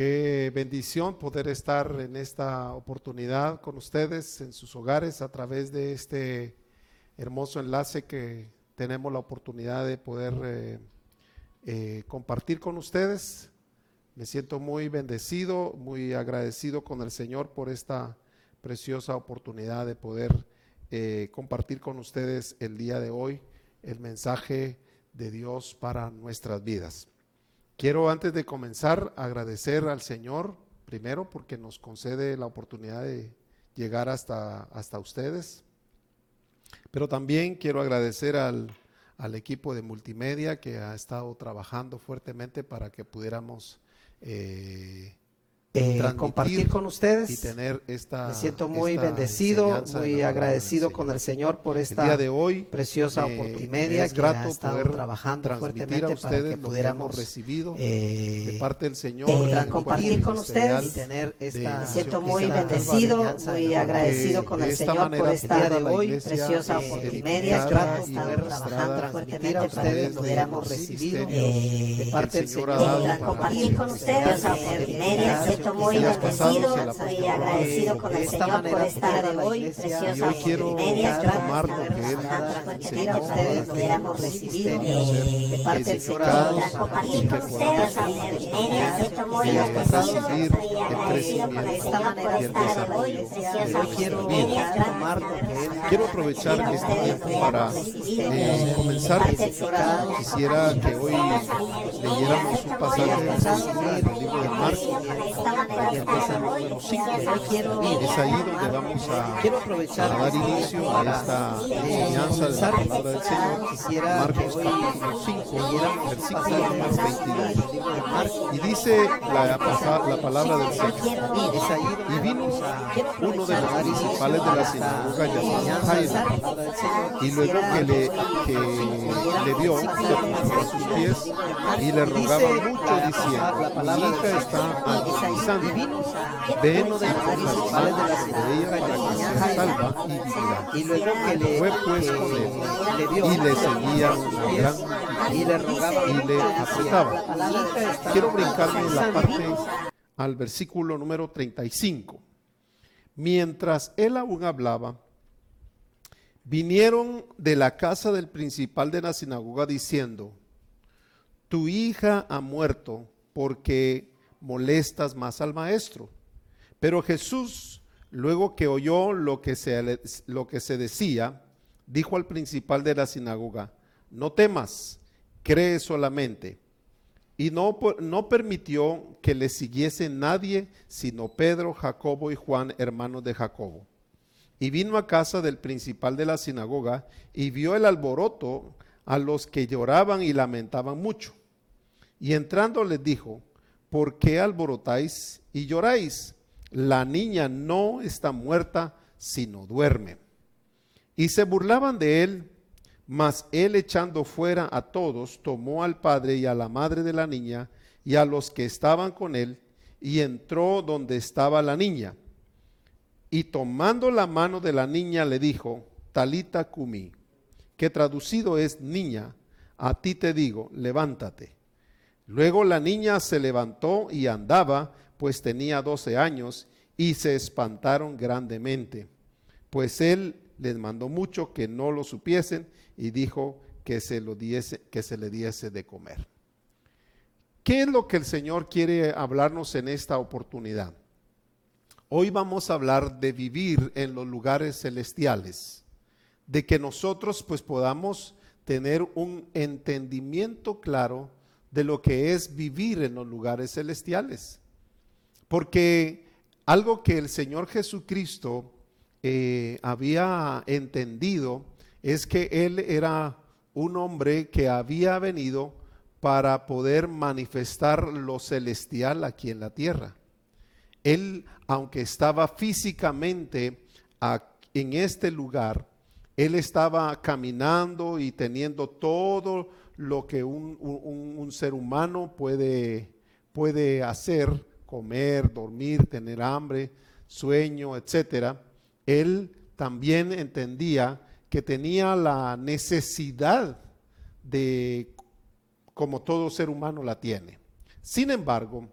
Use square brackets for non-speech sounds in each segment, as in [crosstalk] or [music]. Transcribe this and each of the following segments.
Qué bendición poder estar en esta oportunidad con ustedes en sus hogares a través de este hermoso enlace que tenemos la oportunidad de poder eh, eh, compartir con ustedes. Me siento muy bendecido, muy agradecido con el Señor por esta preciosa oportunidad de poder eh, compartir con ustedes el día de hoy el mensaje de Dios para nuestras vidas. Quiero antes de comenzar agradecer al Señor, primero porque nos concede la oportunidad de llegar hasta, hasta ustedes, pero también quiero agradecer al, equipo de multimedia que ha estado trabajando fuertemente para que pudiéramos eh, eh, compartir con ustedes. Y tener esta. Me siento muy bendecido, muy agradecido con el Señor por esta día de hoy, preciosa multimedia es grato que ha estado poder trabajando fuertemente a para que pudiéramos recibido eh, de parte del Señor, eh, compartir con ustedes y tener esta. Me siento muy bendecido, muy agradecido con el Señor por esta de hoy preciosa multimedia es grato poder trabajando fuertemente para ustedes pudiéramos recibido de parte del Señor. Compartir con ustedes siento muy bendecido soy agradecido con el Señor por esta de hoy, preciosa hoy quiero tomar lo que enseñó ustedes pudiéramos recibir de parte del Señor, compartir con ustedes a media, siento muy bendecido, soy agradecido con el Señor por esta de hoy, preciosa que Él quiero aprovechar este tiempo para eh, comenzar. Quisiera que hoy leyéramos un pasaje del libro de Marcos es ahí donde vamos a, dar inicio a esta enseñanza de la palabra del Señor. Marcos capítulo 5, versículo 22. Y dice la, la palabra del Señor. Y vino uno de los principales de la sinagoga llamado Jairo. Y luego que le, que le vio, se puso a sus pies y le rogaba mucho diciendo, mi hija está agonizando ven de la de salva y luego que le fue pues con él. y le seguía una gran y le rogaba y le apretaba. Quiero brincarme en la parte al versículo número 35. Mientras él aún hablaba, vinieron de la casa del principal de la sinagoga diciendo, tu hija ha muerto porque molestas más al maestro. Pero Jesús, luego que oyó lo que se, lo que se decía, dijo al principal de la sinagoga, no temas, cree solamente. Y no, no permitió que le siguiese nadie, sino Pedro, Jacobo y Juan, hermanos de Jacobo. Y vino a casa del principal de la sinagoga y vio el alboroto a los que lloraban y lamentaban mucho. Y entrando les dijo, ¿por qué alborotáis y lloráis? la niña no está muerta, sino duerme. Y se burlaban de él, mas él echando fuera a todos, tomó al padre y a la madre de la niña y a los que estaban con él, y entró donde estaba la niña. Y tomando la mano de la niña le dijo, Talita Kumi, que traducido es niña, a ti te digo, levántate. Luego la niña se levantó y andaba, pues tenía doce años, y se espantaron grandemente, pues él les mandó mucho que no lo supiesen y dijo que se, lo diese, que se le diese de comer. ¿Qué es lo que el Señor quiere hablarnos en esta oportunidad? Hoy vamos a hablar de vivir en los lugares celestiales, de que nosotros pues podamos tener un entendimiento claro de lo que es vivir en los lugares celestiales. Porque algo que el Señor Jesucristo eh, había entendido es que Él era un hombre que había venido para poder manifestar lo celestial aquí en la tierra. Él, aunque estaba físicamente en este lugar, él estaba caminando y teniendo todo lo que un, un ser humano puede, puede hacer comer, dormir, tener hambre, sueño, etcétera, él también entendía que tenía la necesidad de, como todo ser humano la tiene. Sin embargo,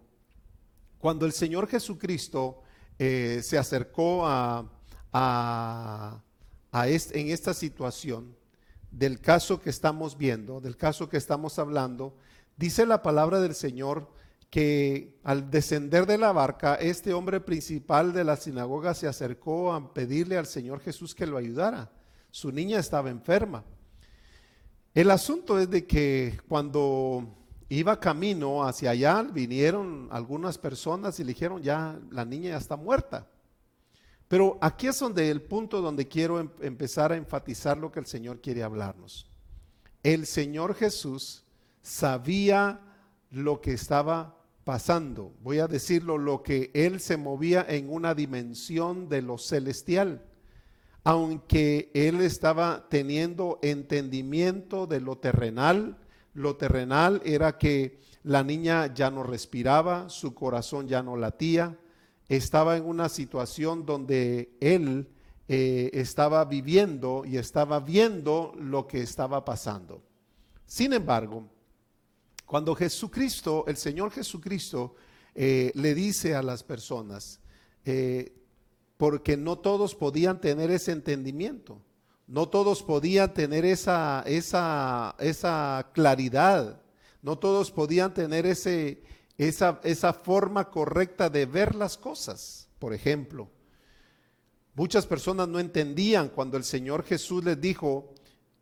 Cuando el Señor Jesucristo eh, se acercó a, a, en esta situación del caso que estamos viendo, del caso que estamos hablando, dice la palabra del Señor que al descender de la barca, este hombre principal de la sinagoga se acercó a pedirle al Señor Jesús que lo ayudara. Su niña estaba enferma. El asunto es de que cuando iba camino hacia allá, vinieron algunas personas y le dijeron, ya la niña ya está muerta. Pero aquí es donde el punto donde quiero em, empezar a enfatizar lo que el Señor quiere hablarnos. El Señor Jesús sabía lo que estaba pasando. Voy a decirlo, lo que Él se movía en una dimensión de lo celestial. Aunque Él estaba teniendo entendimiento de lo terrenal, lo terrenal era que la niña ya no respiraba, su corazón ya no latía, estaba en una situación donde él eh, estaba viviendo y estaba viendo lo que estaba pasando. Sin embargo, cuando Jesucristo, el Señor Jesucristo, eh, le dice a las personas, eh, porque no todos podían tener ese entendimiento, no todos podían tener esa, esa, esa claridad, no todos podían tener ese, esa, esa forma correcta de ver las cosas. Por ejemplo, muchas personas no entendían cuando el Señor Jesús les dijo,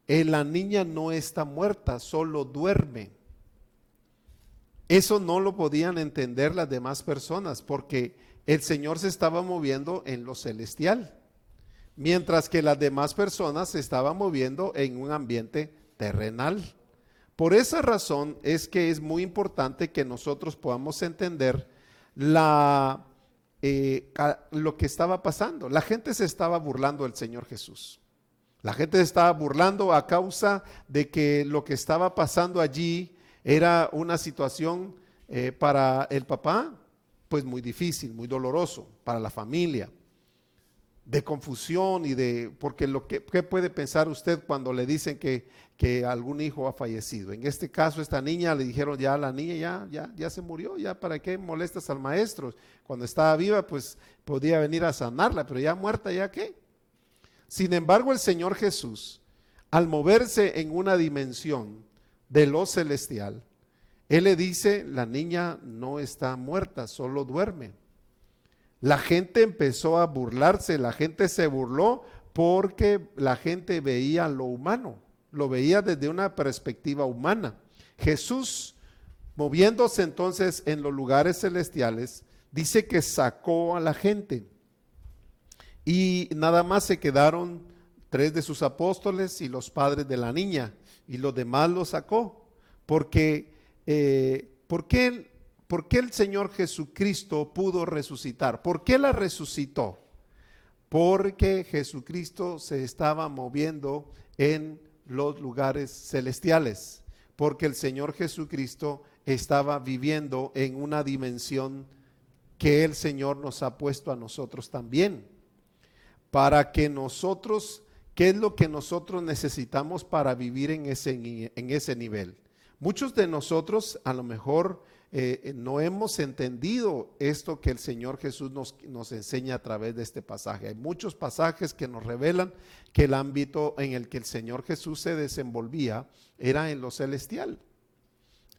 eh, la niña no está muerta, solo duerme. Eso no lo podían entender las demás personas porque el Señor se estaba moviendo en lo celestial, mientras que las demás personas se estaban moviendo en un ambiente terrenal. Por esa razón es que es muy importante que nosotros podamos entender eh, lo que estaba pasando. La gente se estaba burlando del Señor Jesús. La gente se estaba burlando a causa de que lo que estaba pasando allí era una situación eh, para el papá, pues muy difícil, muy doloroso, para la familia de confusión y de, porque lo que ¿qué puede pensar usted cuando le dicen que, que, algún hijo ha fallecido. En este caso, esta niña le dijeron ya, la niña ya, ya, ya se murió, ya para qué molestas al maestro. Cuando estaba viva, pues podía venir a sanarla, pero ya muerta, ya qué. Sin embargo, el Señor Jesús, al moverse en una dimensión de lo celestial, Él le dice, la niña no está muerta, solo duerme. La gente empezó a burlarse, la gente se burló porque la gente veía lo humano, lo veía desde una perspectiva humana. Jesús, moviéndose entonces en los lugares celestiales, dice que sacó a la gente y nada más se quedaron tres de sus apóstoles y los padres de la niña y los demás los sacó porque eh, porque ¿Por qué el Señor Jesucristo pudo resucitar? ¿Por qué la resucitó? Porque Jesucristo se estaba moviendo en los lugares celestiales, porque el Señor Jesucristo estaba viviendo en una dimensión que el Señor nos ha puesto a nosotros también, para que nosotros, ¿qué es lo que nosotros necesitamos para vivir en ese, en ese nivel? Muchos de nosotros a lo mejor eh, no hemos entendido esto que el Señor Jesús nos, nos, enseña a través de este pasaje. Hay muchos pasajes que nos revelan que el ámbito en el que el Señor Jesús se desenvolvía era en lo celestial.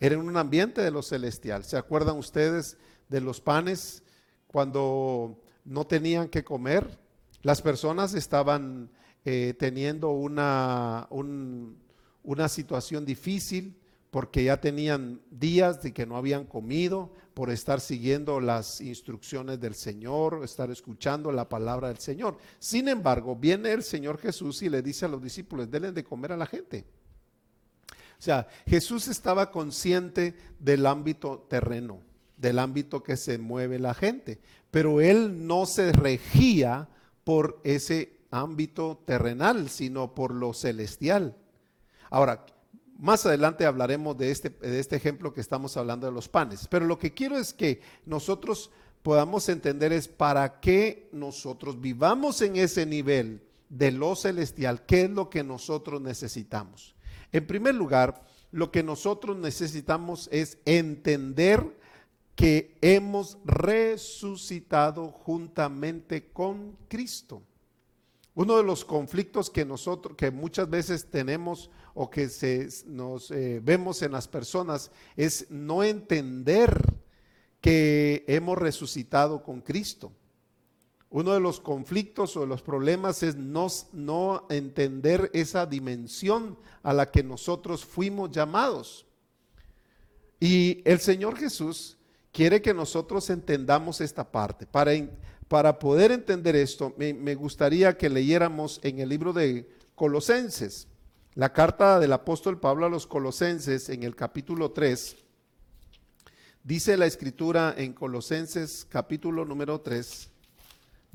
Era en un ambiente de lo celestial. ¿Se acuerdan ustedes de los panes cuando no tenían que comer? Las personas estaban eh, teniendo una, una situación difícil porque ya tenían días de que no habían comido por estar siguiendo las instrucciones del Señor, estar escuchando la palabra del Señor. Sin embargo, viene el Señor Jesús y le dice a los discípulos, denle de comer a la gente. O sea, Jesús estaba consciente del ámbito terreno, del ámbito que se mueve la gente, pero él no se regía por ese ámbito terrenal, sino por lo celestial. Ahora, más adelante hablaremos de este, de este ejemplo que estamos hablando de los panes. Pero lo que quiero es que nosotros podamos entender es para qué nosotros vivamos en ese nivel de lo celestial, qué es lo que nosotros necesitamos. En primer lugar, lo que nosotros necesitamos es entender que hemos resucitado juntamente con Cristo. Uno de los conflictos que nosotros, que muchas veces tenemos o que se, nos eh, vemos en las personas es no entender que hemos resucitado con Cristo. Uno de los conflictos o de los problemas es no, no entender esa dimensión a la que nosotros fuimos llamados. Y el Señor Jesús quiere que nosotros entendamos esta parte. Para, para poder entender esto, me, gustaría que leyéramos en el libro de Colosenses, la carta del apóstol Pablo a los Colosenses en el capítulo 3. Dice la escritura en Colosenses capítulo número 3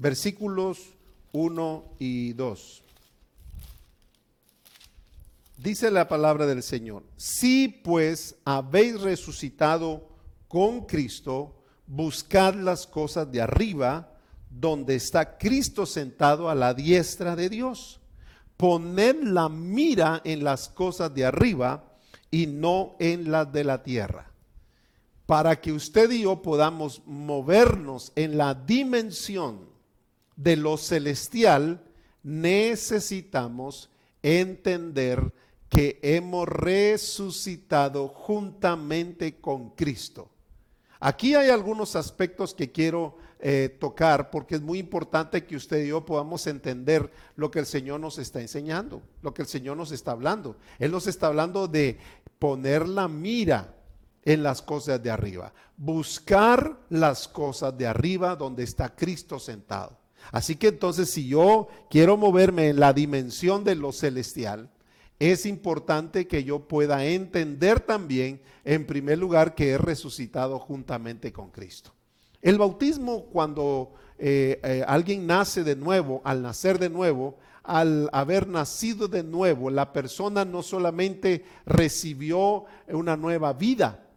versículos 1 y 2. Dice la palabra del Señor, si pues habéis resucitado con Cristo, buscad las cosas de arriba, donde está Cristo sentado a la diestra de Dios. Poned la mira en las cosas de arriba y no en las de la tierra, para que usted y yo podamos movernos en la dimensión de lo celestial, necesitamos entender que hemos resucitado juntamente con Cristo. Aquí hay algunos aspectos que quiero eh, tocar porque es muy importante que usted y yo podamos entender lo que el Señor nos está enseñando, lo que el Señor nos está hablando. Él nos está hablando de poner la mira en las cosas de arriba, buscar las cosas de arriba donde está Cristo sentado. Así que entonces si yo quiero moverme en la dimensión de lo celestial, es importante que yo pueda entender también, en primer lugar, que he resucitado juntamente con Cristo. El bautismo, cuando eh, eh, alguien nace de nuevo, al nacer de nuevo, al haber nacido de nuevo, la persona no solamente recibió una nueva vida,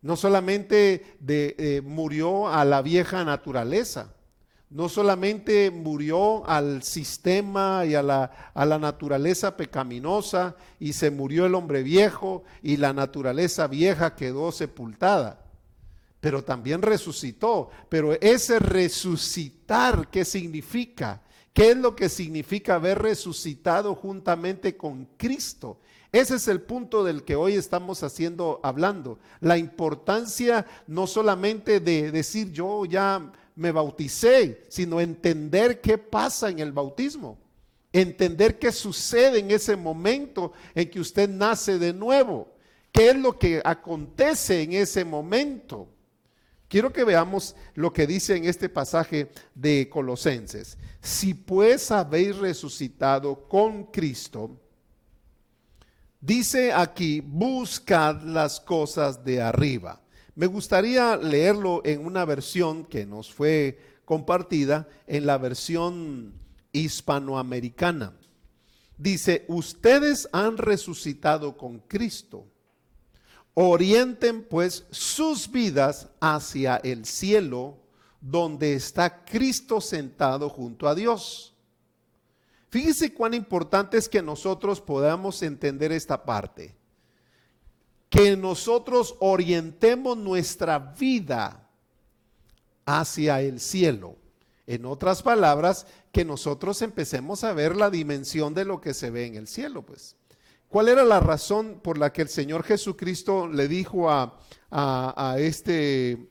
no solamente eh, murió a la vieja naturaleza, no solamente murió al sistema y a la, a la, naturaleza pecaminosa y se murió el hombre viejo y la naturaleza vieja quedó sepultada, pero también resucitó. Pero ese resucitar, ¿qué significa? ¿Qué es lo que significa haber resucitado juntamente con Cristo? Ese es el punto del que hoy estamos haciendo, hablando. La importancia no solamente de decir yo ya me bauticé, sino entender qué pasa en el bautismo. Entender qué sucede en ese momento en que usted nace de nuevo. ¿Qué es lo que acontece en ese momento? Quiero que veamos lo que dice en este pasaje de Colosenses. Si pues habéis resucitado con Cristo, dice aquí, buscad las cosas de arriba me gustaría leerlo en una versión que nos fue compartida, en la versión hispanoamericana. Dice, ustedes han resucitado con Cristo. Orienten pues sus vidas hacia el cielo, donde está Cristo sentado junto a Dios. Fíjese cuán importante es que nosotros podamos entender esta parte que nosotros orientemos nuestra vida hacia el cielo. En otras palabras, que nosotros empecemos a ver la dimensión de lo que se ve en el cielo, pues. ¿Cuál era la razón por la que el Señor Jesucristo le dijo a, a, este,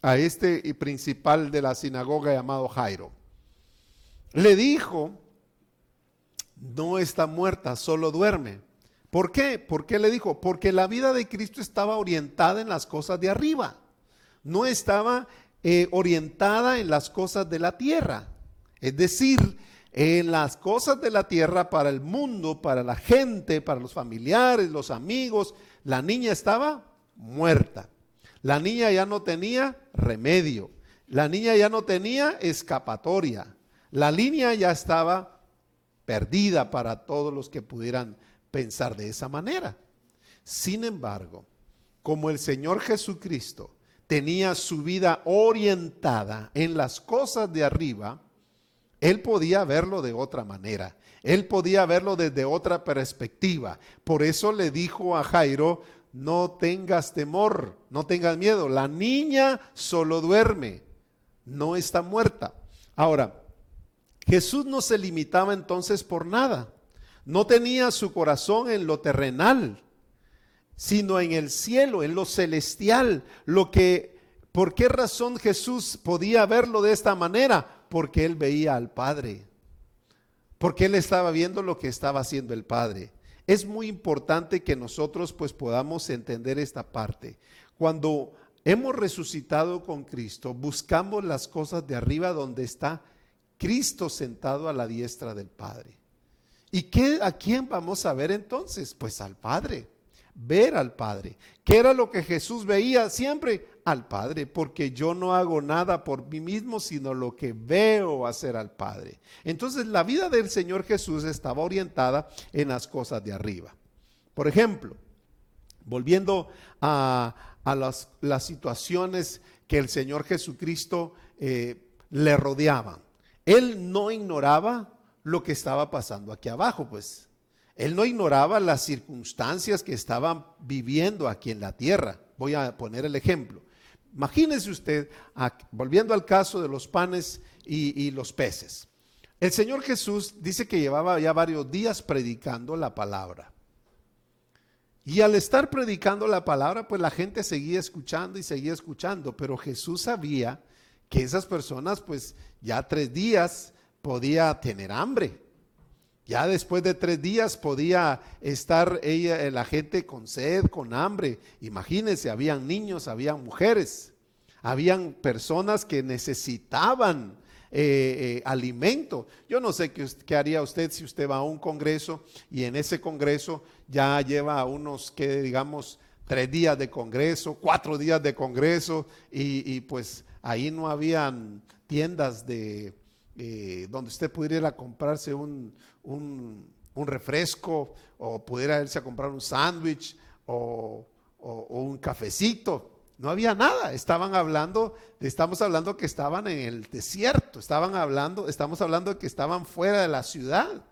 a este principal de la sinagoga llamado Jairo? Le dijo, no está muerta, solo duerme. ¿Por qué? ¿Por qué le dijo? Porque la vida de Cristo estaba orientada en las cosas de arriba, no estaba eh, orientada en las cosas de la tierra. Es decir, en las cosas de la tierra para el mundo, para la gente, para los familiares, los amigos, la niña estaba muerta. La niña ya no tenía remedio. La niña ya no tenía escapatoria. La línea ya estaba perdida para todos los que pudieran pensar de esa manera. Sin embargo, como el Señor Jesucristo tenía su vida orientada en las cosas de arriba, él podía verlo de otra manera. Él podía verlo desde otra perspectiva. Por eso le dijo a Jairo, no tengas temor, no tengas miedo. La niña solo duerme, no está muerta. Ahora, Jesús no se limitaba entonces por nada. No tenía su corazón en lo terrenal, sino en el cielo, en lo celestial. Lo que, ¿por qué razón Jesús podía verlo de esta manera? Porque él veía al Padre. Porque él estaba viendo lo que estaba haciendo el Padre. Es muy importante que nosotros pues podamos entender esta parte. Cuando hemos resucitado con Cristo, buscamos las cosas de arriba donde está Cristo sentado a la diestra del Padre. ¿Y qué, a quién vamos a ver entonces? Pues al Padre, ver al Padre. ¿Qué era lo que Jesús veía siempre? Al Padre, porque yo no hago nada por mí mismo, sino lo que veo hacer al Padre. Entonces la vida del Señor Jesús estaba orientada en las cosas de arriba. Por ejemplo, volviendo a, las, situaciones que el Señor Jesucristo eh, le rodeaban. Él no ignoraba lo que estaba pasando aquí abajo, pues. Él no ignoraba las circunstancias que estaban viviendo aquí en la tierra. Voy a poner el ejemplo. Imagínese usted, volviendo al caso de los panes y, los peces. El Señor Jesús dice que llevaba ya varios días predicando la palabra. Y al estar predicando la palabra, pues la gente seguía escuchando y seguía escuchando, pero Jesús sabía que esas personas pues ya tres días podía tener hambre. Ya después de tres días podía estar ella, la gente con sed, con hambre. Imagínense, habían niños, habían mujeres, habían personas que necesitaban eh, eh, alimento. Yo no sé qué, haría usted si usted va a un congreso y en ese congreso ya lleva unos, que digamos, tres días de congreso, cuatro días de congreso y pues ahí no habían tiendas de eh, donde usted pudiera ir a comprarse un, refresco o pudiera irse a comprar un sándwich o, un cafecito. No había nada, estaban hablando, estamos hablando que estaban en el desierto, estaban hablando, estamos hablando que estaban fuera de la ciudad.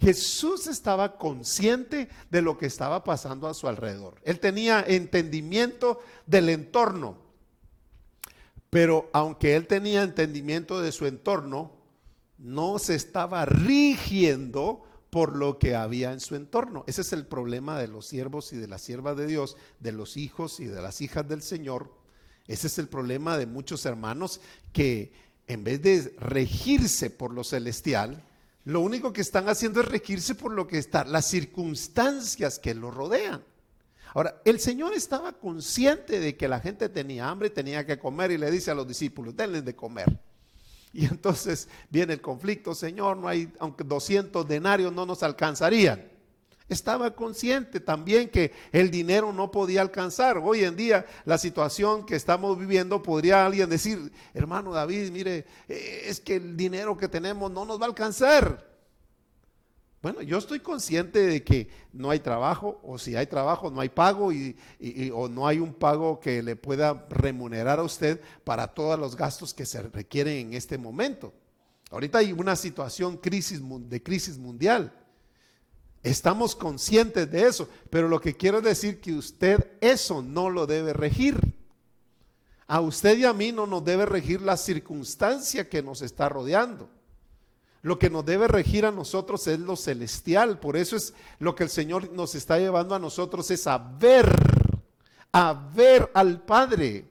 Jesús estaba consciente de lo que estaba pasando a su alrededor. Él tenía entendimiento del entorno. Pero aunque él tenía entendimiento de su entorno, no se estaba rigiendo por lo que había en su entorno. Ese es el problema de los siervos y de las siervas de Dios, de los hijos y de las hijas del Señor. Ese es el problema de muchos hermanos que en vez de regirse por lo celestial, lo único que están haciendo es regirse por lo que está, las circunstancias que lo rodean. Ahora, el Señor estaba consciente de que la gente tenía hambre y tenía que comer y le dice a los discípulos, denles de comer. Y entonces viene el conflicto, Señor, no hay, aunque 200 denarios no nos alcanzarían. Estaba consciente también que el dinero no podía alcanzar. Hoy en día la situación que estamos viviendo, podría alguien decir, hermano David, mire, eh, es que el dinero que tenemos no nos va a alcanzar. Bueno, yo estoy consciente de que no hay trabajo, o si hay trabajo, no hay pago, y, o no hay un pago que le pueda remunerar a usted para todos los gastos que se requieren en este momento. Ahorita hay una situación de crisis mundial. Estamos conscientes de eso, pero lo que quiero decir que usted eso no lo debe regir. A usted y a mí no nos debe regir la circunstancia que nos está rodeando. Lo que nos debe regir a nosotros es lo celestial. Por eso es lo que el Señor nos está llevando a nosotros es a ver, a ver al Padre.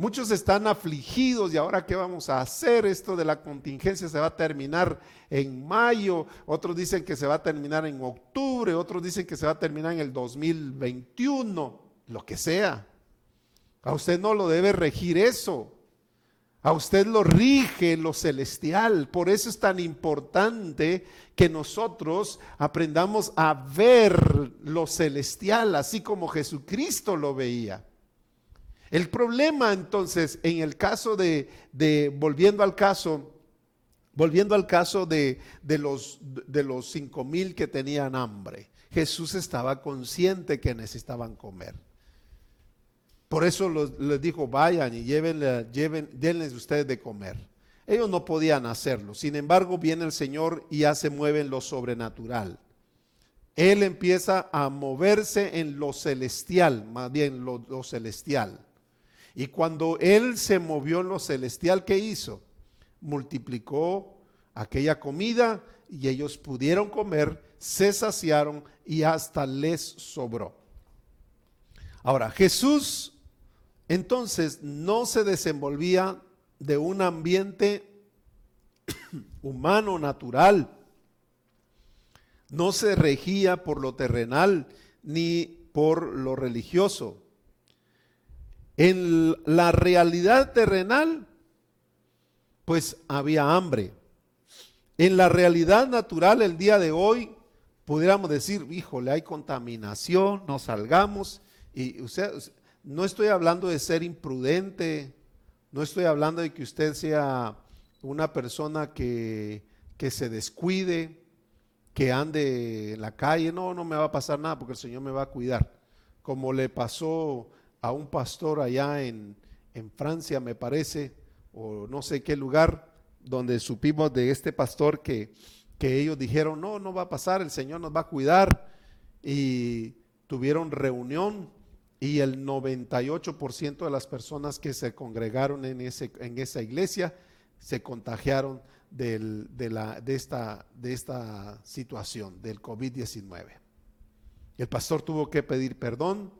Muchos están afligidos y ahora qué vamos a hacer? Esto de la contingencia se va a terminar en mayo, otros dicen que se va a terminar en octubre, otros dicen que se va a terminar en el 2021, lo que sea. A usted no lo debe regir eso. A usted lo rige lo celestial. Por eso es tan importante que nosotros aprendamos a ver lo celestial, así como Jesucristo lo veía. El problema entonces, en el caso de, volviendo al caso, volviendo al caso de, de los, de los cinco mil que tenían hambre, Jesús estaba consciente que necesitaban comer. Por eso les dijo, vayan y lleven, denles ustedes de comer. Ellos no podían hacerlo. Sin embargo, viene el Señor y ya se mueve en lo sobrenatural. Él empieza a moverse en lo celestial, más bien lo, lo celestial. Y cuando Él se movió en lo celestial, ¿qué hizo? Multiplicó aquella comida y ellos pudieron comer, se saciaron y hasta les sobró. Ahora, Jesús entonces no se desenvolvía de un ambiente [coughs] humano, natural. No se regía por lo terrenal ni por lo religioso. En la realidad terrenal, pues había hambre. En la realidad natural, el día de hoy, pudiéramos decir, híjole, hay contaminación, no salgamos. Y usted, no estoy hablando de ser imprudente, no estoy hablando de que usted sea una persona que, que se descuide, que ande en la calle, no, no me va a pasar nada porque el Señor me va a cuidar. Como le pasó a un pastor allá en, en Francia, me parece, o no sé qué lugar, donde supimos de este pastor que, que ellos dijeron, no, no va a pasar, el Señor nos va a cuidar. Y tuvieron reunión y el 98% de las personas que se congregaron en, ese, en esa iglesia se contagiaron de, la, de, esta, de esta situación, del COVID-19. El pastor tuvo que pedir perdón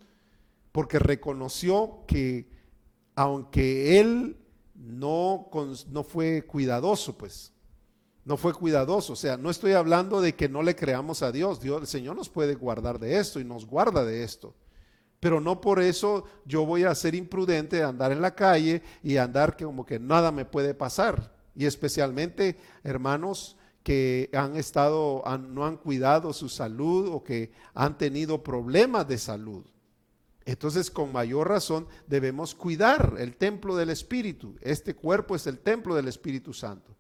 porque reconoció que aunque él no, no fue cuidadoso, pues, no fue cuidadoso. O sea, no estoy hablando de que no le creamos a Dios. Dios, el Señor nos puede guardar de esto y nos guarda de esto. Pero no por eso yo voy a ser imprudente de andar en la calle y andar como que nada me puede pasar. Y especialmente, hermanos, que han estado, no han cuidado su salud o que han tenido problemas de salud. Entonces, con mayor razón, debemos cuidar el templo del Espíritu. Este cuerpo es el templo del Espíritu Santo.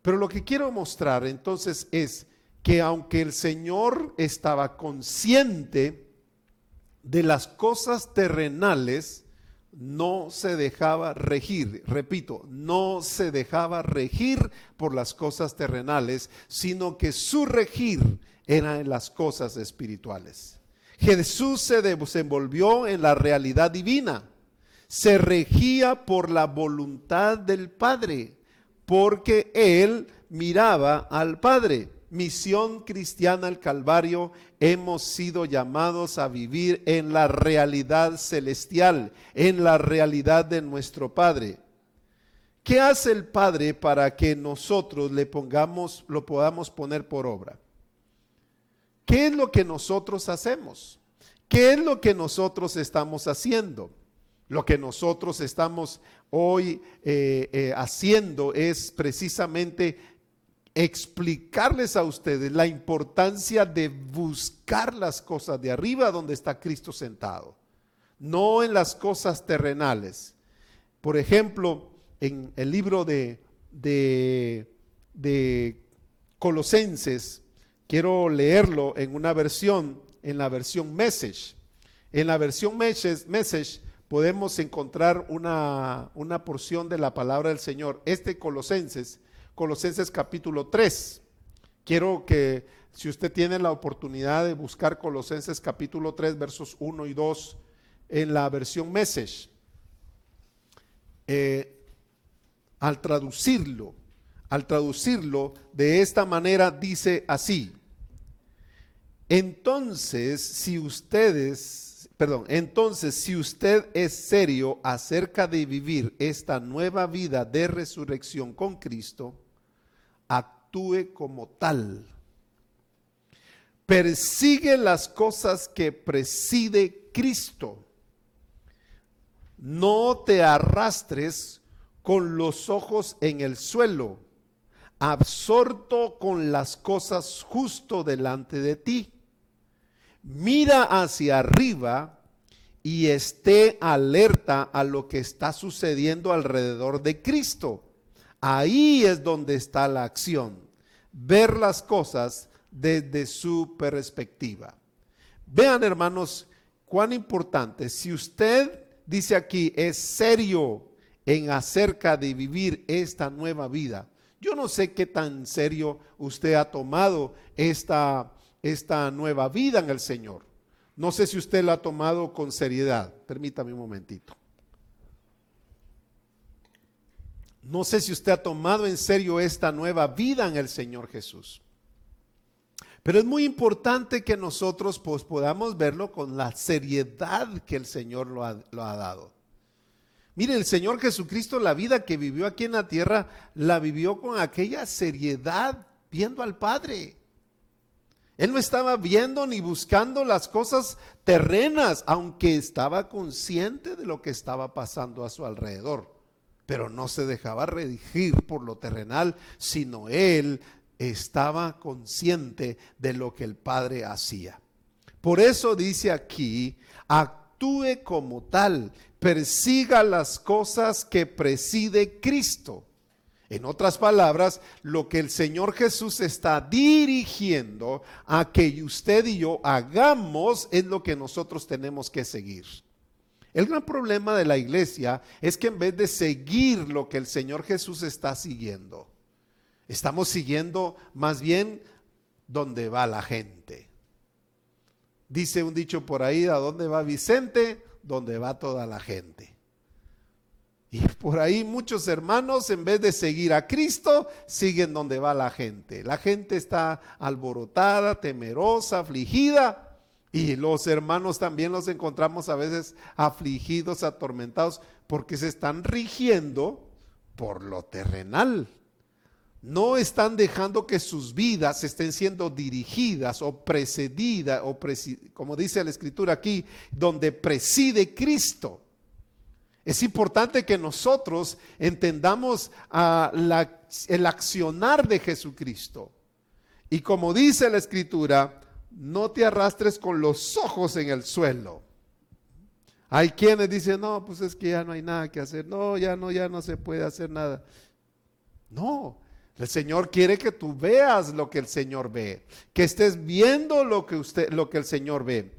Pero lo que quiero mostrar entonces es que aunque el Señor estaba consciente de las cosas terrenales no se dejaba regir, repito, no se dejaba regir por las cosas terrenales, sino que su regir era en las cosas espirituales. Jesús se desenvolvió en la realidad divina, se regía por la voluntad del Padre, porque él miraba al Padre misión cristiana al Calvario, hemos sido llamados a vivir en la realidad celestial, en la realidad de nuestro Padre. ¿Qué hace el Padre para que nosotros le pongamos, lo podamos poner por obra? ¿Qué es lo que nosotros hacemos? ¿Qué es lo que nosotros estamos haciendo? Lo que nosotros estamos hoy eh, eh, haciendo es precisamente explicarles a ustedes la importancia de buscar las cosas de arriba donde está Cristo sentado, no en las cosas terrenales. Por ejemplo, en el libro de, Colosenses, quiero leerlo en una versión, en la versión Message. En la versión Message, podemos encontrar una porción de la palabra del Señor. Este Colosenses Colosenses capítulo 3. Quiero que si usted tiene la oportunidad de buscar Colosenses capítulo 3 versos 1 y 2 en la versión Message, eh, al traducirlo, al traducirlo de esta manera dice así, entonces si ustedes, perdón, entonces si usted es serio acerca de vivir esta nueva vida de resurrección con Cristo, actúe como tal. Persigue las cosas que preside Cristo. No te arrastres con los ojos en el suelo, absorto con las cosas justo delante de ti. Mira hacia arriba y esté alerta a lo que está sucediendo alrededor de Cristo Ahí es donde está la acción, ver las cosas desde su perspectiva. Vean hermanos, cuán importante, si usted dice aquí, es serio en acerca de vivir esta nueva vida. Yo no sé qué tan serio usted ha tomado esta, esta nueva vida en el Señor. No sé si usted lo ha tomado con seriedad. Permítame un momentito. No sé si usted ha tomado en serio esta nueva vida en el Señor Jesús. Pero es muy importante que nosotros pues, podamos verlo con la seriedad que el Señor lo ha, lo ha dado. Mire, el Señor Jesucristo, la vida que vivió aquí en la tierra, la vivió con aquella seriedad, viendo al Padre. Él no estaba viendo ni buscando las cosas terrenas, aunque estaba consciente de lo que estaba pasando a su alrededor. Pero no se dejaba redigir por lo terrenal, sino él estaba consciente de lo que el Padre hacía. Por eso dice aquí, actúe como tal, persiga las cosas que preside Cristo. En otras palabras, lo que el Señor Jesús está dirigiendo a que usted y yo hagamos es lo que nosotros tenemos que seguir. El gran problema de la iglesia es que en vez de seguir lo que el Señor Jesús está siguiendo, Estamos siguiendo más bien donde va la gente. Dice un dicho por ahí, ¿a dónde va Vicente? Donde va toda la gente. Y por ahí muchos hermanos, en vez de seguir a Cristo, siguen donde va la gente. La gente está alborotada, temerosa, afligida. Y los hermanos también los encontramos a veces afligidos, atormentados, porque se están rigiendo por lo terrenal no están dejando que sus vidas estén siendo dirigidas o precedidas, o como dice la escritura aquí, donde preside Cristo. Es importante que nosotros entendamos el accionar de Jesucristo. Y como dice la escritura, no te arrastres con los ojos en el suelo. Hay quienes dicen, no, pues es que ya no hay nada que hacer. No, ya no, ya no se puede hacer nada. No, el Señor quiere que tú veas lo que el Señor ve, que estés viendo lo que usted, lo que el Señor ve.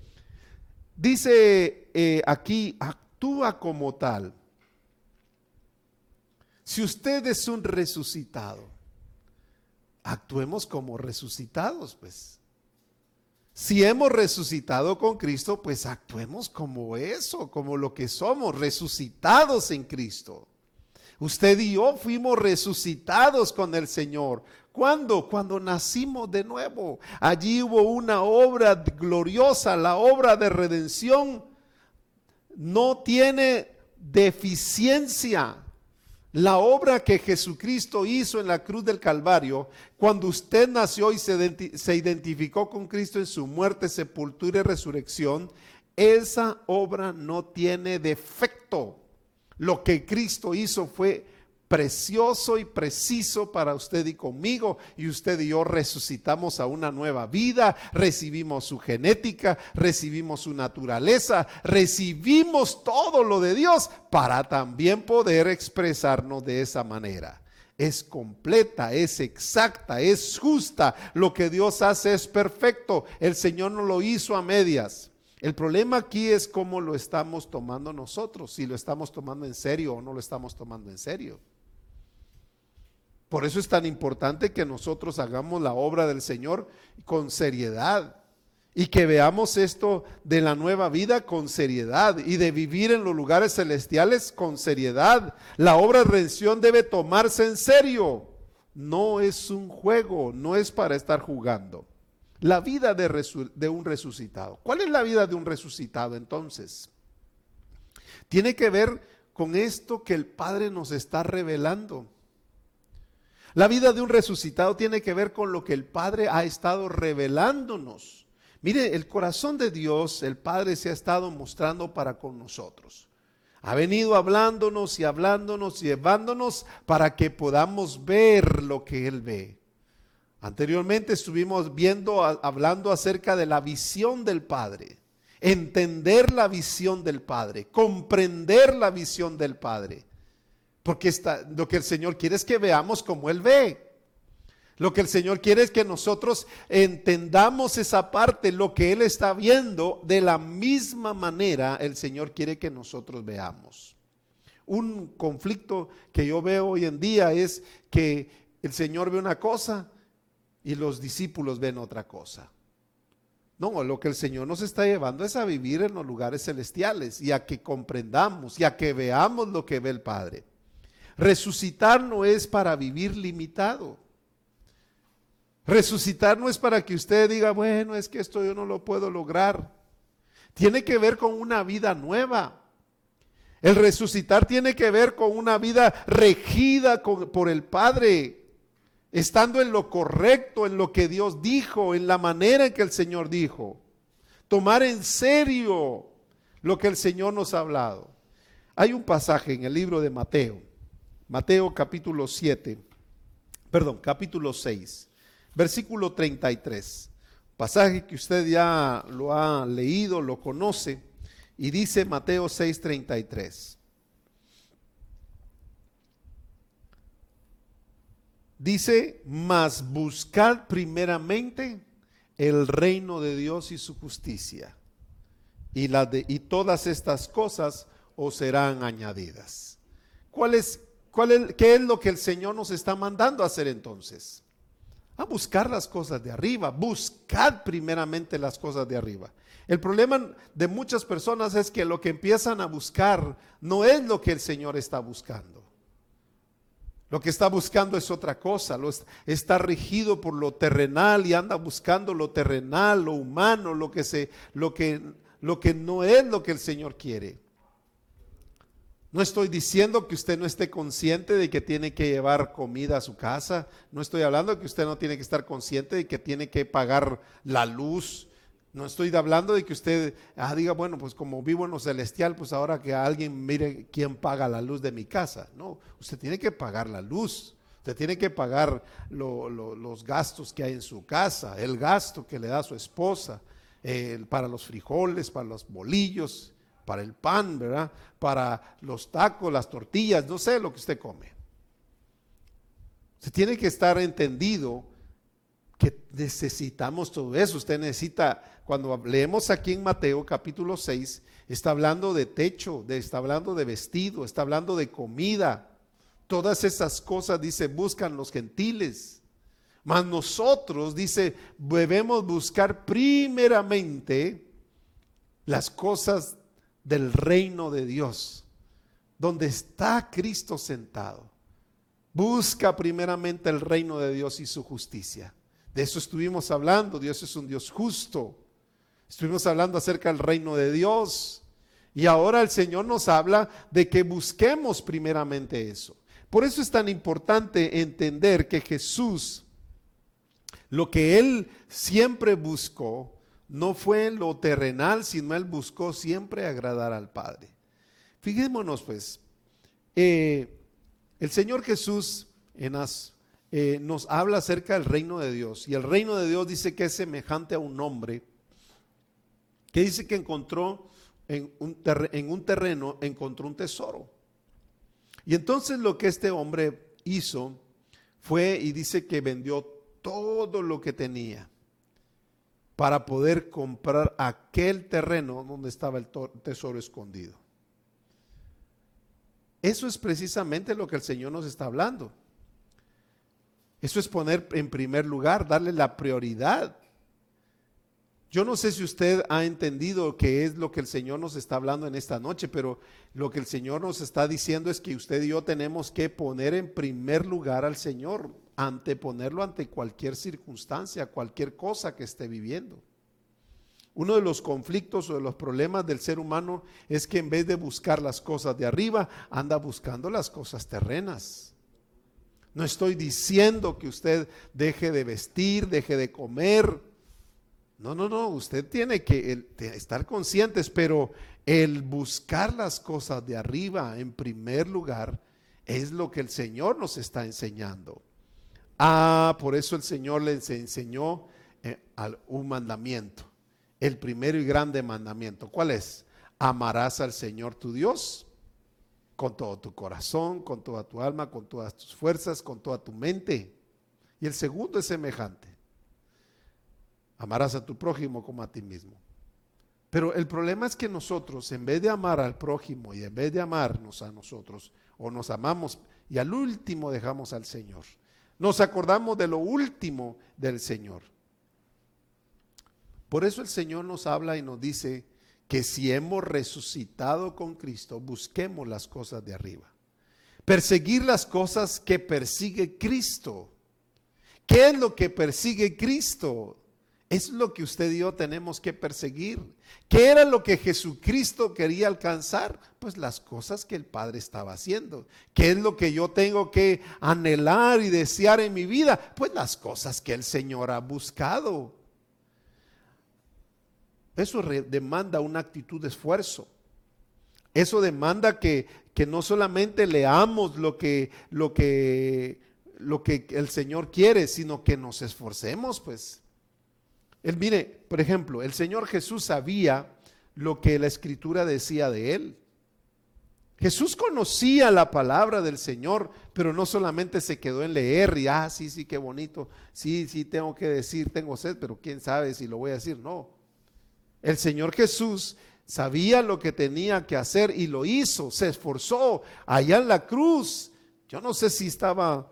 Dice eh, aquí, actúa como tal. Si usted es un resucitado, actuemos como resucitados, pues. Si hemos resucitado con Cristo, pues actuemos como eso, como lo que somos, resucitados en Cristo. Usted y yo fuimos resucitados con el Señor. ¿Cuándo? Cuando nacimos de nuevo. Allí hubo una obra gloriosa, la obra de redención. No tiene deficiencia. La obra que Jesucristo hizo en la cruz del Calvario, cuando usted nació y se, identificó con Cristo en su muerte, sepultura y resurrección, esa obra no tiene defecto. Lo que Cristo hizo fue precioso y preciso para usted y conmigo. Y usted y yo resucitamos a una nueva vida, recibimos su genética, recibimos su naturaleza, recibimos todo lo de Dios para también poder expresarnos de esa manera. Es completa, es exacta, es justa. Lo que Dios hace es perfecto. El Señor no lo hizo a medias. El problema aquí es cómo lo estamos tomando nosotros, si lo estamos tomando en serio o no lo estamos tomando en serio. Por eso es tan importante que nosotros hagamos la obra del Señor con seriedad y que veamos esto de la nueva vida con seriedad y de vivir en los lugares celestiales con seriedad. La obra de redención debe tomarse en serio. No es un juego, no es para estar jugando. La vida de, un resucitado. ¿Cuál es la vida de un resucitado entonces? Tiene que ver con esto que el Padre nos está revelando. La vida de un resucitado tiene que ver con lo que el Padre ha estado revelándonos. Mire, el corazón de Dios, el Padre se ha estado mostrando para con nosotros. Ha venido hablándonos y hablándonos y llevándonos para que podamos ver lo que Él ve. Anteriormente estuvimos viendo, hablando acerca de la visión del Padre, entender la visión del Padre, comprender la visión del Padre. Porque está, lo que el Señor quiere es que veamos como Él ve. Lo que el Señor quiere es que nosotros entendamos esa parte, lo que Él está viendo, de la misma manera el Señor quiere que nosotros veamos. Un conflicto que yo veo hoy en día es que el Señor ve una cosa y los discípulos ven otra cosa. No, lo que el Señor nos está llevando es a vivir en los lugares celestiales y a que comprendamos y a que veamos lo que ve el Padre. Resucitar no es para vivir limitado. Resucitar no es para que usted diga, bueno, es que esto yo no lo puedo lograr. Tiene que ver con una vida nueva. El resucitar tiene que ver con una vida regida por el Padre, estando en lo correcto, en lo que Dios dijo, en la manera en que el Señor dijo. Tomar en serio lo que el Señor nos ha hablado. Hay un pasaje en el libro de Mateo Mateo capítulo 7, perdón, capítulo 6, versículo 33. Pasaje que usted ya lo ha leído, lo conoce, y dice Mateo 6, 33. Dice, mas buscad primeramente el reino de Dios y su justicia, y, la de, y todas estas cosas os serán añadidas. ¿Cuál es ¿Qué es lo que el Señor nos está mandando a hacer entonces? A buscar las cosas de arriba. Buscad primeramente las cosas de arriba. El problema de muchas personas es que lo que empiezan a buscar no es lo que el Señor está buscando. Lo que está buscando es otra cosa, lo está regido por lo terrenal y anda buscando lo terrenal, lo humano, lo que se lo que lo que no es lo que el Señor quiere. No estoy diciendo que usted no esté consciente de que tiene que llevar comida a su casa. No estoy hablando de que usted no tiene que estar consciente de que tiene que pagar la luz. No estoy hablando de que usted ah, diga, bueno, pues como vivo en lo celestial, pues ahora que alguien mire quién paga la luz de mi casa. No, usted tiene que pagar la luz. Usted tiene que pagar los gastos que hay en su casa, el gasto que le da su esposa, para los frijoles, para los bolillos, para el pan, ¿verdad? Para los tacos, las tortillas, no sé lo que usted come. Se tiene que estar entendido que necesitamos todo eso. Usted necesita, cuando leemos aquí en Mateo capítulo 6, está hablando de techo, de, está hablando de vestido, está hablando de comida. Todas esas cosas, dice, buscan los gentiles. Mas nosotros, dice, debemos buscar primeramente las cosas del reino de Dios, donde está Cristo sentado. Busca primeramente el reino de Dios y su justicia. De eso estuvimos hablando. Dios es un Dios justo. Estuvimos hablando acerca del reino de Dios. Y ahora el Señor nos habla de que busquemos primeramente eso. Por eso es tan importante entender que Jesús, lo que Él siempre buscó, no fue lo terrenal, sino él buscó siempre agradar al Padre. Fijémonos pues, eh, el Señor Jesús eh, nos habla acerca del reino de Dios y el reino de Dios dice que es semejante a un hombre que dice que encontró en un, en un terreno, encontró un tesoro. Y entonces lo que este hombre hizo fue y dice que vendió todo lo que tenía para poder comprar aquel terreno donde estaba el tesoro escondido. Eso es precisamente lo que el Señor nos está hablando. Eso es poner en primer lugar, darle la prioridad. Yo no sé si usted ha entendido qué es lo que el Señor nos está hablando en esta noche, pero lo que el Señor nos está diciendo es que usted y yo tenemos que poner en primer lugar al Señor anteponerlo ante cualquier circunstancia, cualquier cosa que esté viviendo. Uno de los conflictos o de los problemas del ser humano es que en vez de buscar las cosas de arriba, anda buscando las cosas terrenas. No estoy diciendo que usted deje de vestir, deje de comer. No, no, no, usted tiene que estar conscientes, pero el buscar las cosas de arriba en primer lugar es lo que el Señor nos está enseñando. Ah, por eso el Señor les enseñó eh, un mandamiento. El primero y grande mandamiento. ¿Cuál es? Amarás al Señor tu Dios con todo tu corazón, con toda tu alma, con todas tus fuerzas, con toda tu mente. Y el segundo es semejante. Amarás a tu prójimo como a ti mismo. Pero el problema es que nosotros, en vez de amar al prójimo y en vez de amarnos a nosotros, o nos amamos y al último dejamos al Señor. Nos acordamos de lo último del Señor. Por eso el Señor nos habla y nos dice que si hemos resucitado con Cristo, busquemos las cosas de arriba. Perseguir las cosas que persigue Cristo. ¿Qué es lo que persigue Cristo? Es lo que usted y yo tenemos que perseguir. ¿Qué era lo que Jesucristo quería alcanzar? Pues las cosas que el Padre estaba haciendo. ¿Qué es lo que yo tengo que anhelar y desear en mi vida? Pues las cosas que el Señor ha buscado. Eso demanda una actitud de esfuerzo. Eso demanda que, que no solamente leamos lo que, lo, que, lo que el Señor quiere, sino que nos esforcemos, pues. Él, mire, por ejemplo, el Señor Jesús sabía lo que la escritura decía de él. Jesús conocía la palabra del Señor, pero no solamente se quedó en leer y, ah, sí, sí, qué bonito, sí, sí, tengo que decir, tengo sed, pero quién sabe si lo voy a decir. No. El Señor Jesús sabía lo que tenía que hacer y lo hizo, se esforzó allá en la cruz. Yo no sé si estaba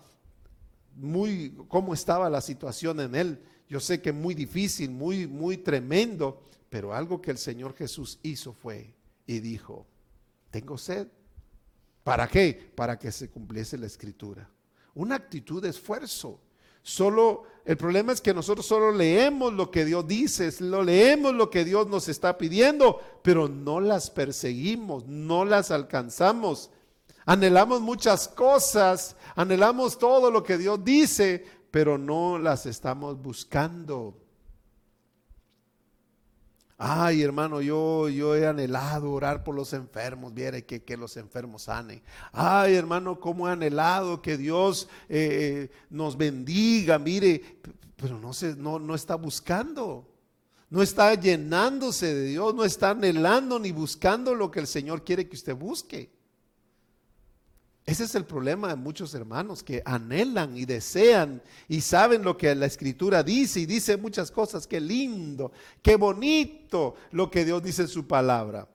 muy, cómo estaba la situación en él, yo sé que muy difícil, muy, muy tremendo, pero algo que el Señor Jesús hizo fue y dijo, tengo sed. ¿Para qué? Para que se cumpliese la escritura. Una actitud de esfuerzo. Solo, el problema es que nosotros solo leemos lo que Dios dice, lo leemos lo que Dios nos está pidiendo, pero no las perseguimos, no las alcanzamos. Anhelamos muchas cosas, anhelamos todo lo que Dios dice, pero no las estamos buscando. Ay, hermano, yo, yo he anhelado orar por los enfermos, viere que, que los enfermos sanen. Ay, hermano, cómo he anhelado que Dios eh, nos bendiga, mire, pero no, se, no, no está buscando, no está llenándose de Dios, no está anhelando ni buscando lo que el Señor quiere que usted busque. Ese es el problema de muchos hermanos que anhelan y desean y saben lo que la escritura dice y dice muchas cosas. Qué lindo, qué bonito lo que Dios dice en su palabra.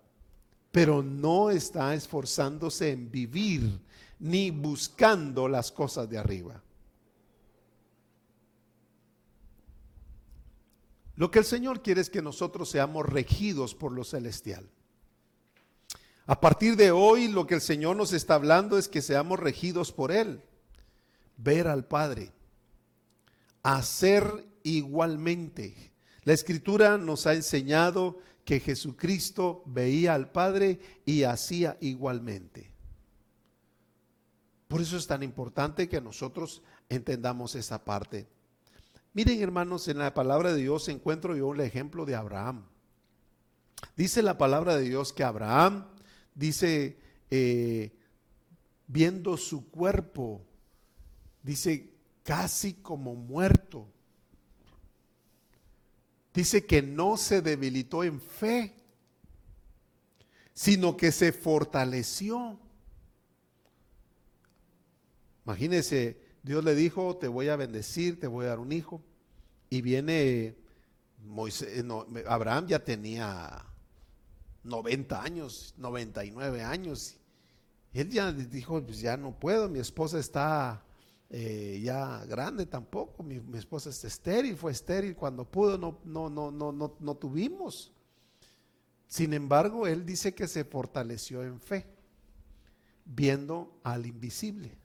Pero no está esforzándose en vivir ni buscando las cosas de arriba. Lo que el Señor quiere es que nosotros seamos regidos por lo celestial. A partir de hoy lo que el Señor nos está hablando es que seamos regidos por Él. Ver al Padre. Hacer igualmente. La Escritura nos ha enseñado que Jesucristo veía al Padre y hacía igualmente. Por eso es tan importante que nosotros entendamos esa parte. Miren hermanos, en la palabra de Dios encuentro yo el ejemplo de Abraham. Dice la palabra de Dios que Abraham dice, eh, viendo su cuerpo, dice, casi como muerto. Dice que no se debilitó en fe, sino que se fortaleció. Imagínese, Dios le dijo, te voy a bendecir, te voy a dar un hijo. Y viene Moisés, Abraham ya tenía 90 años, 99 años. Él ya dijo, pues ya no puedo, mi esposa está eh, ya grande tampoco, mi, esposa está estéril, fue estéril, cuando pudo no, no, no, no, no, no tuvimos. Sin embargo, él dice que se fortaleció en fe, viendo al invisible.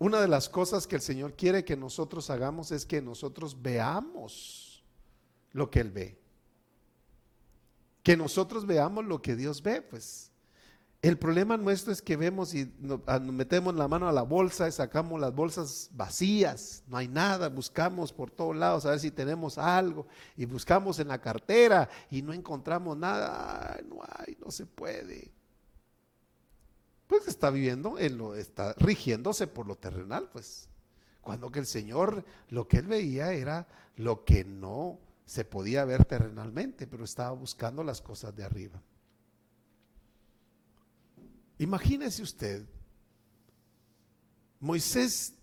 Una de las cosas que el Señor quiere que nosotros hagamos es que nosotros veamos lo que Él ve que nosotros veamos lo que Dios ve, pues. El problema nuestro es que vemos y ah, nos, metemos la mano a la bolsa y sacamos las bolsas vacías, no hay nada, buscamos por todos lados a ver si tenemos algo y buscamos en la cartera y no encontramos nada, no hay, no se puede. Pues está viviendo, está rigiéndose por lo terrenal, pues. Cuando que el Señor lo que él veía era lo que no se podía ver terrenalmente, pero estaba buscando las cosas de arriba. Imagínese usted, Moisés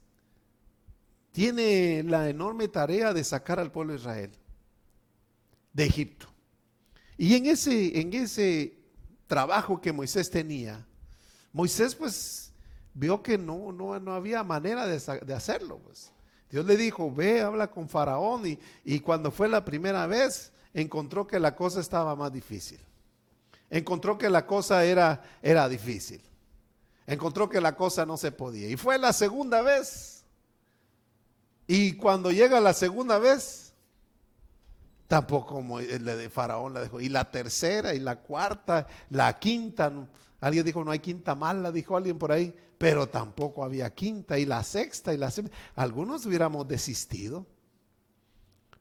tiene la enorme tarea de sacar al pueblo de Israel de Egipto. Y en ese, en ese trabajo que Moisés tenía, Moisés pues vio que no, no, no había manera de, de hacerlo. Pues. Dios le dijo, ve, habla con Faraón. Y, cuando fue la primera vez, encontró que la cosa estaba más difícil. Encontró que la cosa era, era difícil. Encontró que la cosa no se podía. Y fue la segunda vez. Y cuando llega la segunda vez, tampoco el de Faraón la dejó. Y la tercera, y la cuarta, la quinta. Alguien dijo, no hay quinta mala, dijo alguien por ahí. Pero tampoco había quinta. Y la sexta y la séptima. Algunos hubiéramos desistido.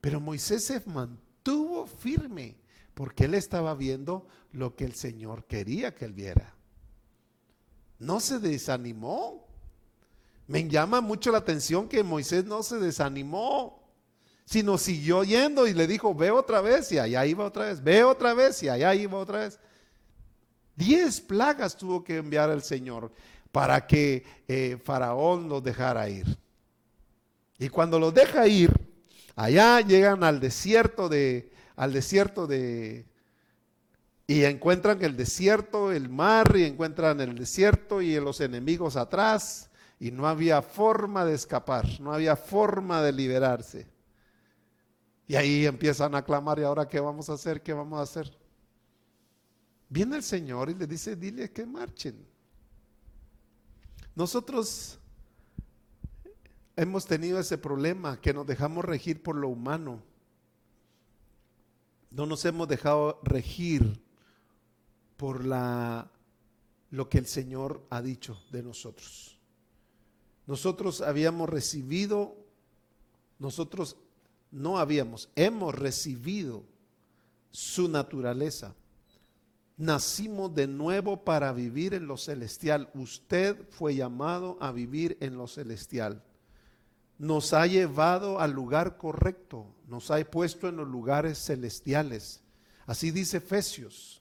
Pero Moisés se mantuvo firme porque él estaba viendo lo que el Señor quería que él viera. No se desanimó. Me llama mucho la atención que Moisés no se desanimó, sino siguió yendo y le dijo, ve otra vez y allá iba otra vez, ve otra vez y allá iba otra vez. Diez plagas tuvo que enviar el Señor para que eh, Faraón los dejara ir. Y cuando los deja ir, allá llegan al desierto de, al desierto de, y encuentran el desierto, el mar, y encuentran el desierto y los enemigos atrás, y no había forma de escapar, no había forma de liberarse. Y ahí empiezan a clamar, ¿y ahora qué vamos a hacer? ¿Qué vamos a hacer? Viene el Señor y le dice, dile que marchen. Nosotros hemos tenido ese problema, que nos dejamos regir por lo humano. No nos hemos dejado regir por la, lo que el Señor ha dicho de nosotros. Nosotros habíamos recibido, nosotros no habíamos, hemos recibido su naturaleza. Nacimos de nuevo para vivir en lo celestial. Usted fue llamado a vivir en lo celestial nos ha llevado al lugar correcto, nos ha puesto en los lugares celestiales. Así dice Efesios.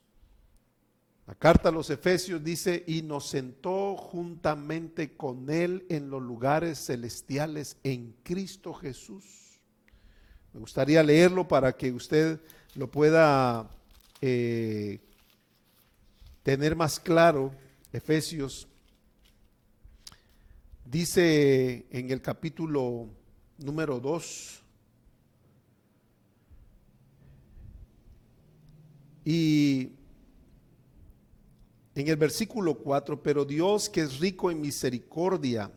La carta a los Efesios dice, y nos sentó juntamente con Él en los lugares celestiales en Cristo Jesús. Me gustaría leerlo para que usted lo pueda eh, tener más claro. Efesios Dice en el capítulo número 2, y en el versículo 4, pero Dios que es rico en misericordia,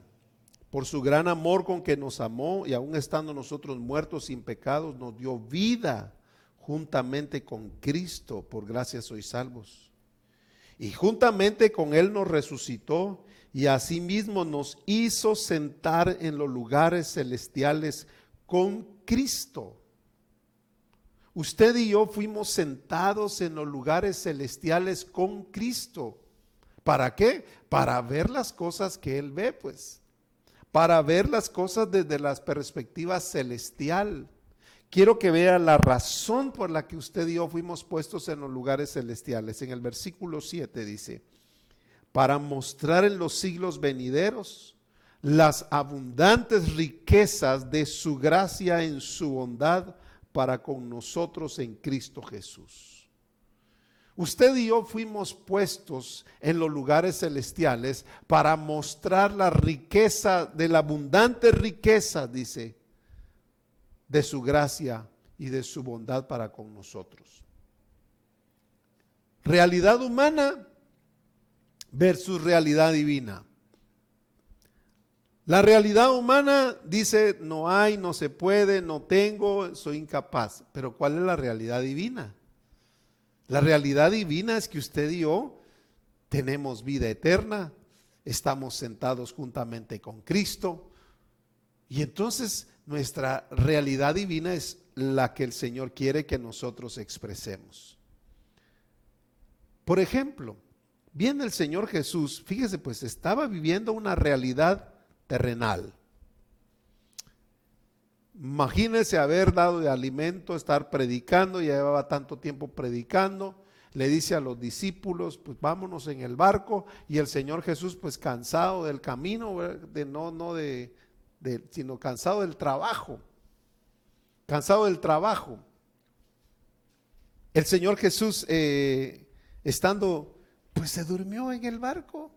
por su gran amor con que nos amó y aún estando nosotros muertos sin pecados, nos dio vida juntamente con Cristo, por gracia sois salvos. Y juntamente con Él nos resucitó y asimismo nos hizo sentar en los lugares celestiales con Cristo. Usted y yo fuimos sentados en los lugares celestiales con Cristo. ¿Para qué? Para ver las cosas que Él ve, pues. Para ver las cosas desde la perspectiva celestial. Quiero que vea la razón por la que usted y yo fuimos puestos en los lugares celestiales. En el versículo 7 dice, para mostrar en los siglos venideros las abundantes riquezas de su gracia en su bondad para con nosotros en Cristo Jesús. Usted y yo fuimos puestos en los lugares celestiales para mostrar la riqueza, de la abundante riqueza, dice, de su gracia y de su bondad para con nosotros. Realidad humana, versus realidad divina. La realidad humana dice, no hay, no se puede, no tengo, soy incapaz. Pero ¿cuál es la realidad divina? La realidad divina es que usted y yo tenemos vida eterna, estamos sentados juntamente con Cristo. Y entonces nuestra realidad divina es la que el Señor quiere que nosotros expresemos. Por ejemplo, Viene el Señor Jesús, fíjese pues, estaba viviendo una realidad terrenal. Imagínese haber dado de alimento, estar predicando, ya llevaba tanto tiempo predicando. Le dice a los discípulos, pues vámonos en el barco. Y el Señor Jesús, pues cansado del camino, de, no, no de, sino cansado del trabajo. Cansado del trabajo. El Señor Jesús, eh, estando pues se durmió en el barco.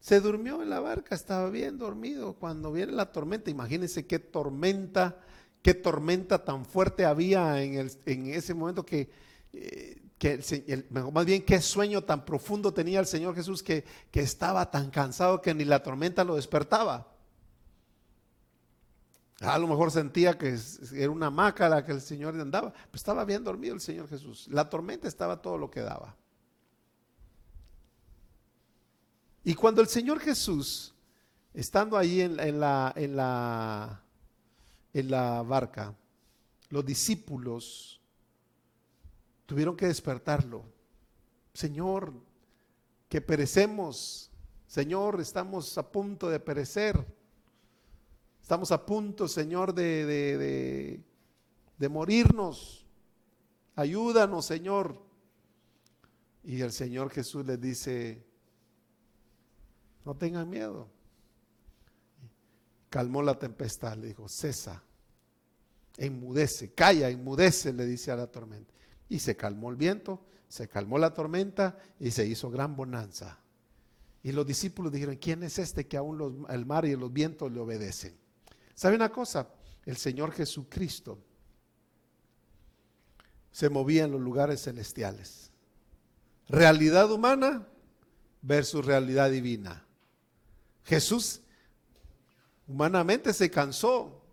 Se durmió en la barca, estaba bien dormido. Cuando viene la tormenta, imagínense qué tormenta, qué tormenta tan fuerte había en, el, en ese momento que, eh, que más bien qué sueño tan profundo tenía el Señor Jesús que, que estaba tan cansado que ni la tormenta lo despertaba. A lo mejor sentía que era una maca la que el Señor andaba, pero estaba bien dormido el Señor Jesús. La tormenta estaba todo lo que daba. Y cuando el Señor Jesús, estando ahí en, la, en, la, en la barca, los discípulos tuvieron que despertarlo. Señor, que perecemos. Señor, estamos a punto de perecer. Estamos a punto, Señor, de, de, de morirnos. Ayúdanos, Señor. Y el Señor Jesús les dice, no tengan miedo. Calmó la tempestad, le dijo, cesa, enmudece, calla, enmudece, le dice a la tormenta. Y se calmó el viento, se calmó la tormenta y se hizo gran bonanza. Y los discípulos dijeron, ¿quién es este que aún el mar y los vientos le obedecen? ¿Sabe una cosa? El Señor Jesucristo se movía en los lugares celestiales. Realidad humana versus realidad divina. Jesús humanamente se cansó,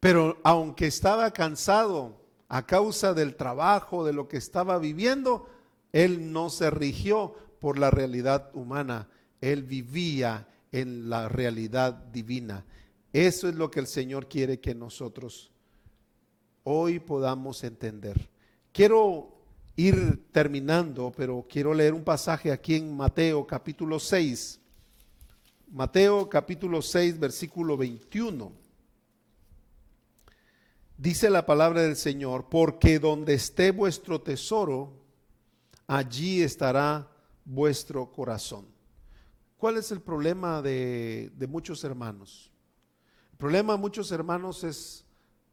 pero aunque estaba cansado a causa del trabajo, de lo que estaba viviendo, él no se rigió por la realidad humana, él vivía en la realidad divina. Eso es lo que el Señor quiere que nosotros hoy podamos entender. Quiero ir terminando, pero quiero leer un pasaje aquí en Mateo capítulo 6 Mateo capítulo 6, versículo 21. Dice la palabra del Señor, porque donde esté vuestro tesoro, allí estará vuestro corazón. ¿Cuál es el problema de, muchos hermanos? El problema de muchos hermanos es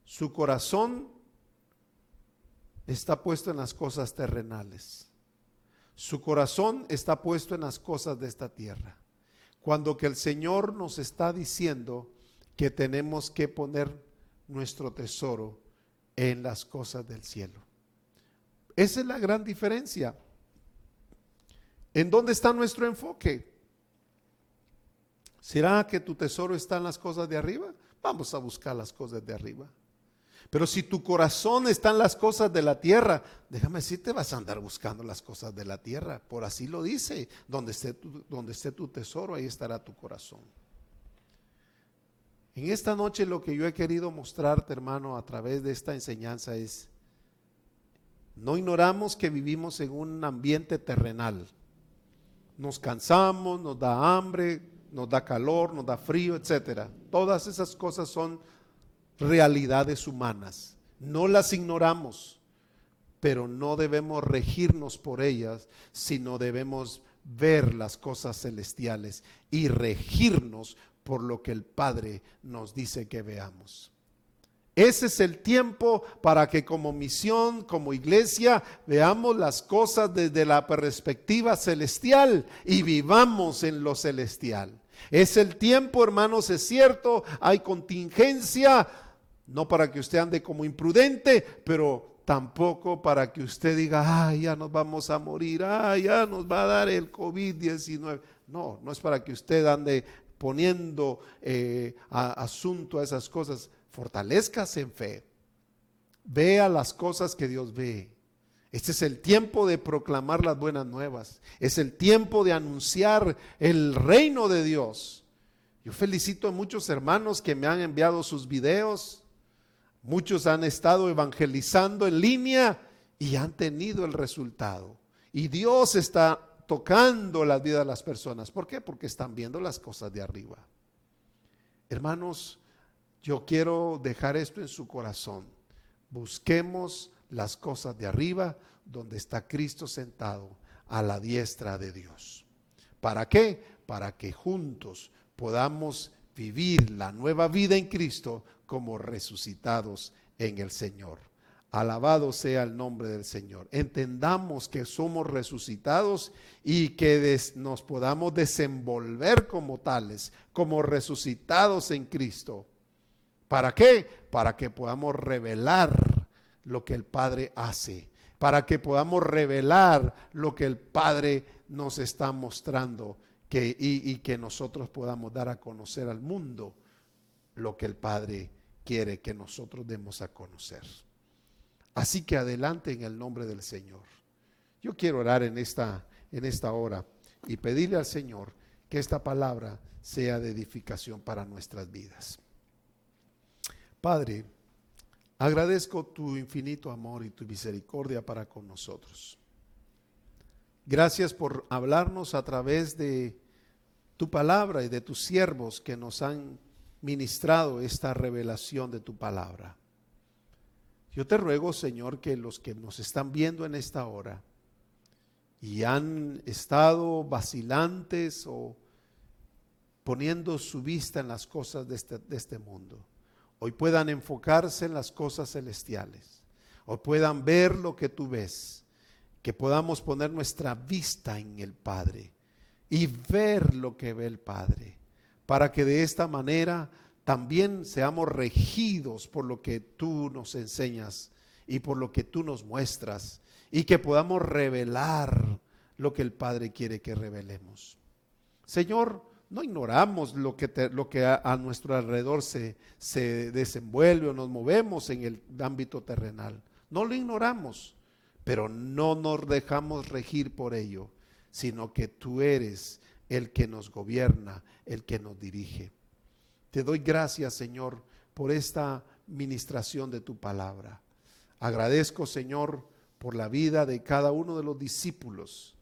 su corazón está puesto en las cosas terrenales. Su corazón está puesto en las cosas de esta tierra. Cuando que el Señor nos está diciendo que tenemos que poner nuestro tesoro en las cosas del cielo. Esa es la gran diferencia. ¿En dónde está nuestro enfoque? ¿Será que tu tesoro está en las cosas de arriba? Vamos a buscar las cosas de arriba. Pero si tu corazón está en las cosas de la tierra, déjame decirte, vas a andar buscando las cosas de la tierra. Por así lo dice, donde esté tu, donde esté tu tesoro, ahí estará tu corazón. En esta noche lo que yo he querido mostrarte, hermano, a través de esta enseñanza es, no ignoramos que vivimos en un ambiente terrenal. Nos cansamos, nos da hambre, nos da calor, nos da frío, etcétera. Todas esas cosas son realidades humanas. No las ignoramos, pero no debemos regirnos por ellas, sino debemos ver las cosas celestiales y regirnos por lo que el Padre nos dice que veamos. Ese es el tiempo para que como misión, como iglesia, veamos las cosas desde la perspectiva celestial y vivamos en lo celestial. Es el tiempo, hermanos, es cierto, hay contingencia, no para que usted ande como imprudente, pero tampoco para que usted diga, ay, ya nos vamos a morir, ay, ya nos va a dar el COVID-19. No, no es para que usted ande poniendo eh, asunto a esas cosas. Fortalezcase en fe. Vea las cosas que Dios ve. Este es el tiempo de proclamar las buenas nuevas. Es el tiempo de anunciar el reino de Dios. Yo felicito a muchos hermanos que me han enviado sus videos Muchos han estado evangelizando en línea y han tenido el resultado. Y Dios está tocando la vida de las personas. ¿Por qué? Porque están viendo las cosas de arriba. Hermanos, yo quiero dejar esto en su corazón. Busquemos las cosas de arriba donde está Cristo sentado a la diestra de Dios. ¿Para qué? Para que juntos podamos vivir la nueva vida en Cristo como resucitados en el Señor. Alabado sea el nombre del Señor. Entendamos que somos resucitados y que nos podamos desenvolver como tales, como resucitados en Cristo. ¿Para qué? Para que podamos revelar lo que el Padre hace, para que podamos revelar lo que el Padre nos está mostrando que, y, y que nosotros podamos dar a conocer al mundo lo que el Padre quiere que nosotros demos a conocer. Así que adelante en el nombre del Señor. Yo quiero orar en esta, en esta hora y pedirle al Señor que esta palabra sea de edificación para nuestras vidas. Padre, agradezco tu infinito amor y tu misericordia para con nosotros. Gracias por hablarnos a través de tu palabra y de tus siervos que nos han ministrado esta revelación de tu palabra. Yo te ruego, Señor, que los que nos están viendo en esta hora y han estado vacilantes o poniendo su vista en las cosas de este, de este mundo, hoy puedan enfocarse en las cosas celestiales, o puedan ver lo que tú ves, que podamos poner nuestra vista en el Padre y ver lo que ve el Padre, para que de esta manera también seamos regidos por lo que tú nos enseñas y por lo que tú nos muestras y que podamos revelar lo que el Padre quiere que revelemos. Señor, no ignoramos lo que, lo que a, nuestro alrededor se desenvuelve o nos movemos en el ámbito terrenal. No lo ignoramos, pero no nos dejamos regir por ello, sino que tú eres el que nos gobierna, el que nos dirige. Te doy gracias, Señor, por esta ministración de tu palabra. Agradezco, Señor, por la vida de cada uno de los discípulos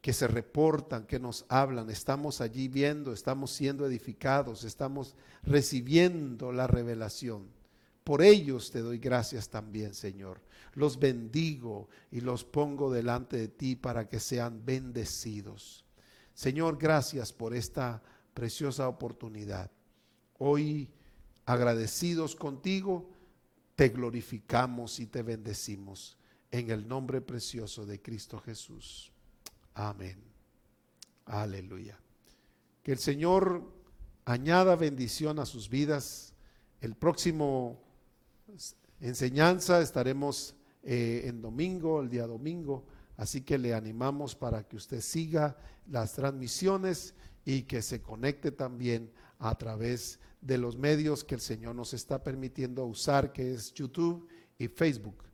que se reportan, que nos hablan. Estamos allí viendo, estamos siendo edificados, estamos recibiendo la revelación. Por ellos te doy gracias también, Señor. Los bendigo y los pongo delante de ti para que sean bendecidos. Señor, gracias por esta preciosa oportunidad. Hoy, agradecidos contigo, te glorificamos y te bendecimos en el nombre precioso de Cristo Jesús. Amén. Aleluya. Que el Señor añada bendición a sus vidas. El próximo enseñanza estaremos eh, en domingo, el día domingo. Así que le animamos para que usted siga las transmisiones y que se conecte también a través de los medios que el Señor nos está permitiendo usar, que es YouTube y Facebook.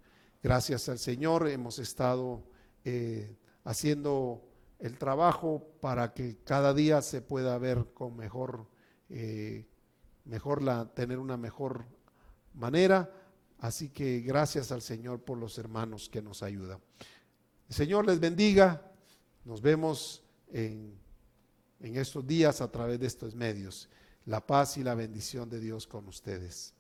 Gracias al Señor hemos estado eh, haciendo el trabajo para que cada día se pueda ver con mejor, eh, mejor la, tener una mejor manera. Así que gracias al Señor por los hermanos que nos ayudan. El Señor les bendiga. Nos vemos en en estos días a través de estos medios. La paz y la bendición de Dios con ustedes.